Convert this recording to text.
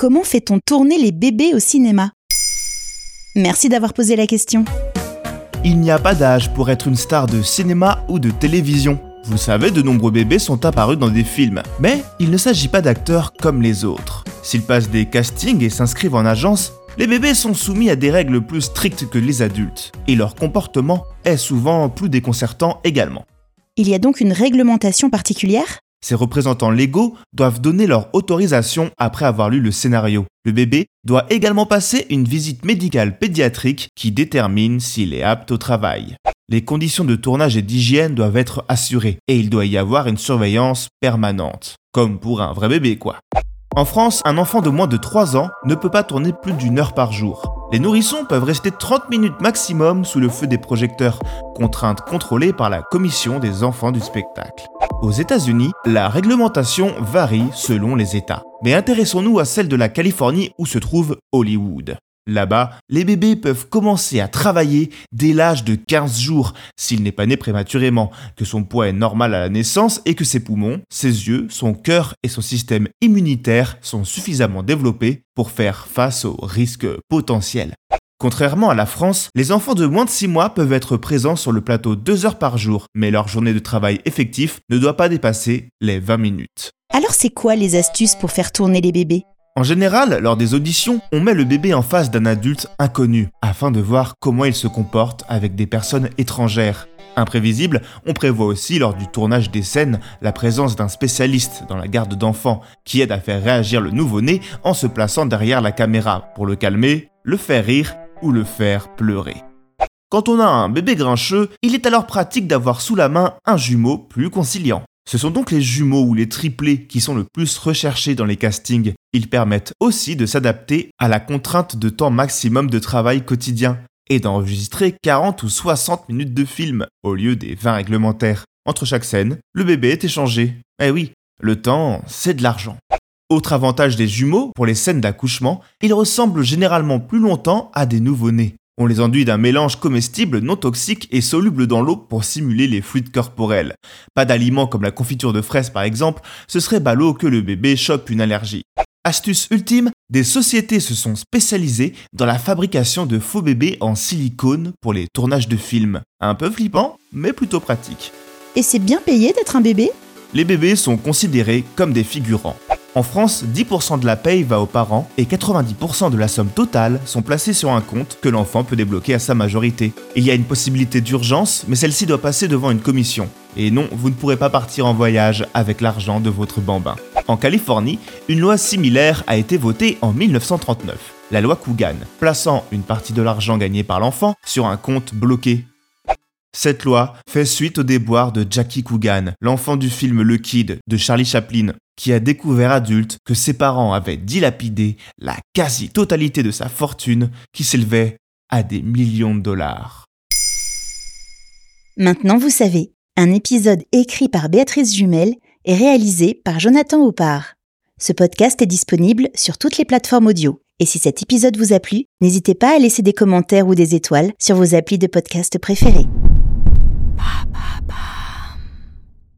Comment fait-on tourner les bébés au cinéma? Merci d'avoir posé la question. Il n'y a pas d'âge pour être une star de cinéma ou de télévision. Vous savez, de nombreux bébés sont apparus dans des films, mais il ne s'agit pas d'acteurs comme les autres. S'ils passent des castings et s'inscrivent en agence, les bébés sont soumis à des règles plus strictes que les adultes, et leur comportement est souvent plus déconcertant également. Il y a donc une réglementation particulière? Ces représentants légaux doivent donner leur autorisation après avoir lu le scénario. Le bébé doit également passer une visite médicale pédiatrique qui détermine s'il est apte au travail. Les conditions de tournage et d'hygiène doivent être assurées et il doit y avoir une surveillance permanente. Comme pour un vrai bébé quoi. En France, un enfant de moins de 3 ans ne peut pas tourner plus d'une heure par jour. Les nourrissons peuvent rester 30 minutes maximum sous le feu des projecteurs, contrainte contrôlée par la commission des enfants du spectacle. Aux États-Unis, la réglementation varie selon les États. Mais intéressons-nous à celle de la Californie où se trouve Hollywood. Là-bas, les bébés peuvent commencer à travailler dès l'âge de 15 jours, s'il n'est pas né prématurément, que son poids est normal à la naissance et que ses poumons, ses yeux, son cœur et son système immunitaire sont suffisamment développés pour faire face aux risques potentiels. Contrairement à la France, les enfants de moins de 6 mois peuvent être présents sur le plateau 2 heures par jour, mais leur journée de travail effectif ne doit pas dépasser les 20 minutes. Alors c'est quoi les astuces pour faire tourner les bébés? En général, lors des auditions, on met le bébé en face d'un adulte inconnu, afin de voir comment il se comporte avec des personnes étrangères. Imprévisible, on prévoit aussi lors du tournage des scènes la présence d'un spécialiste dans la garde d'enfants qui aide à faire réagir le nouveau-né en se plaçant derrière la caméra pour le calmer, le faire rire ou le faire pleurer. Quand on a un bébé grincheux, il est alors pratique d'avoir sous la main un jumeau plus conciliant. Ce sont donc les jumeaux ou les triplés qui sont le plus recherchés dans les castings. Ils permettent aussi de s'adapter à la contrainte de temps maximum de travail quotidien et d'enregistrer 40 ou 60 minutes de film au lieu des 20 réglementaires. Entre chaque scène, le bébé est échangé. Eh oui, le temps, c'est de l'argent. Autre avantage des jumeaux, pour les scènes d'accouchement, ils ressemblent généralement plus longtemps à des nouveau-nés. On les enduit d'un mélange comestible non toxique et soluble dans l'eau pour simuler les fluides corporels. Pas d'aliments comme la confiture de fraises par exemple, ce serait ballot que le bébé chope une allergie. Astuce ultime, des sociétés se sont spécialisées dans la fabrication de faux bébés en silicone pour les tournages de films. Un peu flippant, mais plutôt pratique. Et c'est bien payé d'être un bébé? Les bébés sont considérés comme des figurants. En France, 10% de la paye va aux parents et 90% de la somme totale sont placés sur un compte que l'enfant peut débloquer à sa majorité. Il y a une possibilité d'urgence, mais celle-ci doit passer devant une commission. Et non, vous ne pourrez pas partir en voyage avec l'argent de votre bambin. En Californie, une loi similaire a été votée en 1939, la loi Coogan, plaçant une partie de l'argent gagné par l'enfant sur un compte bloqué. Cette loi fait suite au déboire de Jackie Coogan, l'enfant du film Le Kid de Charlie Chaplin, qui a découvert adulte que ses parents avaient dilapidé la quasi-totalité de sa fortune qui s'élevait à des millions de dollars. Maintenant vous savez, un épisode écrit par Béatrice Jumel et réalisé par Jonathan Oppard. Ce podcast est disponible sur toutes les plateformes audio. Et si cet épisode vous a plu, n'hésitez pas à laisser des commentaires ou des étoiles sur vos applis de podcast préférés. pa, pa, pa.